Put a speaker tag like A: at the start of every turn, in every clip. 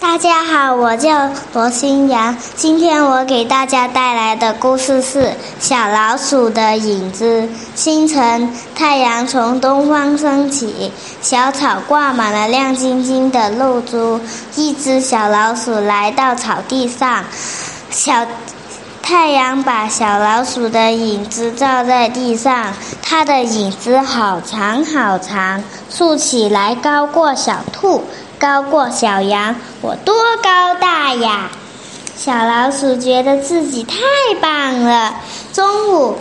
A: 大家好，我叫罗新阳。今天我给大家带来的故事是《小老鼠的影子》。清晨，太阳从东方升起，小草挂满了亮晶晶的露珠。一只小老鼠来到草地上，小太阳把小老鼠的影子照在地上，它的影子好长好长，竖起来高过小兔。高过小羊，我多高大呀！小老鼠觉得自己太棒了。中午，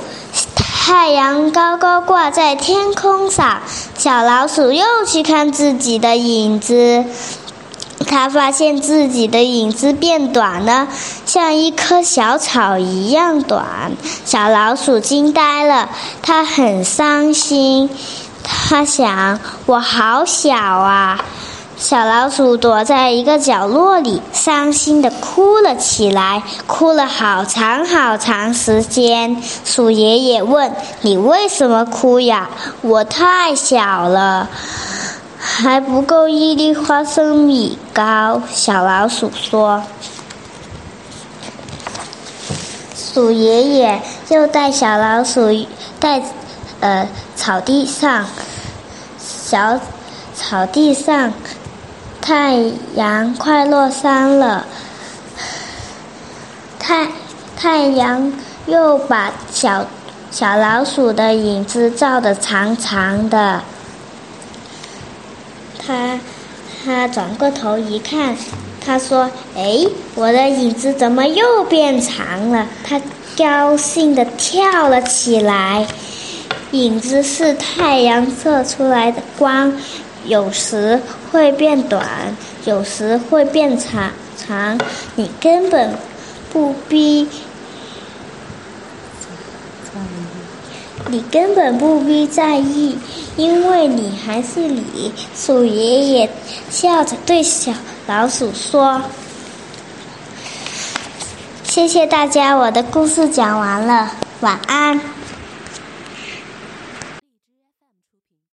A: 太阳高高挂在天空上，小老鼠又去看自己的影子，它发现自己的影子变短了，像一棵小草一样短。小老鼠惊呆了，它很伤心，它想：我好小啊！小老鼠躲在一个角落里，伤心的哭了起来，哭了好长好长时间。鼠爷爷问：“你为什么哭呀？”“我太小了，还不够一粒花生米高。”小老鼠说。鼠爷爷又带小老鼠在呃草地上，小草地上。太阳快落山了，太太阳又把小小老鼠的影子照得长长的。他他转过头一看，他说：“哎，我的影子怎么又变长了？”他高兴地跳了起来。影子是太阳射出来的光。有时会变短，有时会变长长，你根本不必，你根本不必在意，因为你还是你。鼠爷爷笑着对小老鼠说：“谢谢大家，我的故事讲完了，晚安。”